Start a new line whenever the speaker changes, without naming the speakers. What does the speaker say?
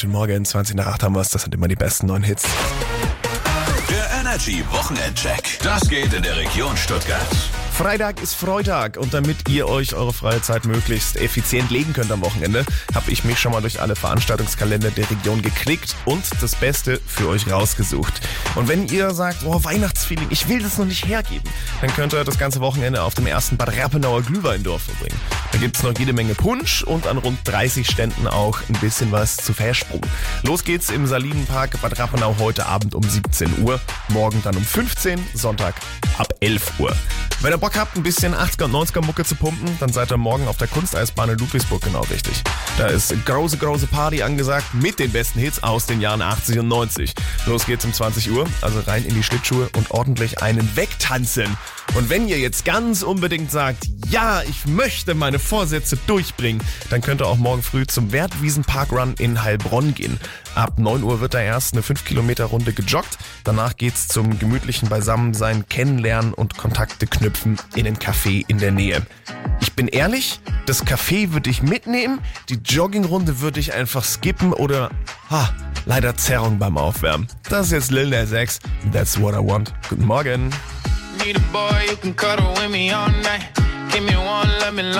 schönen Morgen. 20 nach 8 haben wir es. Das sind immer die besten neuen Hits.
Der Energy Wochenendcheck. Das geht in der Region Stuttgart.
Freitag ist Freitag und damit ihr euch eure freie Zeit möglichst effizient legen könnt am Wochenende, habe ich mich schon mal durch alle Veranstaltungskalender der Region geklickt und das Beste für euch rausgesucht. Und wenn ihr sagt, oh, Weihnachtsfeeling, ich will das noch nicht hergeben, dann könnt ihr das ganze Wochenende auf dem ersten Bad Rappenauer Glühweindorf verbringen. Da gibt's noch jede Menge Punsch und an rund 30 Ständen auch ein bisschen was zu versprungen. Los geht's im Salinenpark Bad Rappenau heute Abend um 17 Uhr, morgen dann um 15, Sonntag ab 11 Uhr. Wenn ihr Bock habt, ein bisschen 80er und 90er Mucke zu pumpen, dann seid ihr morgen auf der Kunsteisbahn in Ludwigsburg genau richtig. Da ist große, große Party angesagt mit den besten Hits aus den Jahren 80 und 90. Los geht's um 20 Uhr, also rein in die Schlittschuhe und ordentlich einen wegtanzen. Und wenn ihr jetzt ganz unbedingt sagt, ja, ich möchte meine Vorsätze durchbringen, dann könnt ihr auch morgen früh zum Wertwiesen Parkrun in Heilbronn gehen. Ab 9 Uhr wird da erst eine 5 Kilometer Runde gejoggt. Danach geht's zum gemütlichen Beisammensein, Kennenlernen und Kontakte knüpfen in ein Café in der Nähe. Ich bin ehrlich, das Café würde ich mitnehmen, die Joggingrunde würde ich einfach skippen oder, ha, leider Zerrung beim Aufwärmen. Das ist jetzt Lil Nas X. That's what I want. Guten Morgen.
Need a boy who can cuddle with me all night. Give me one, let me long.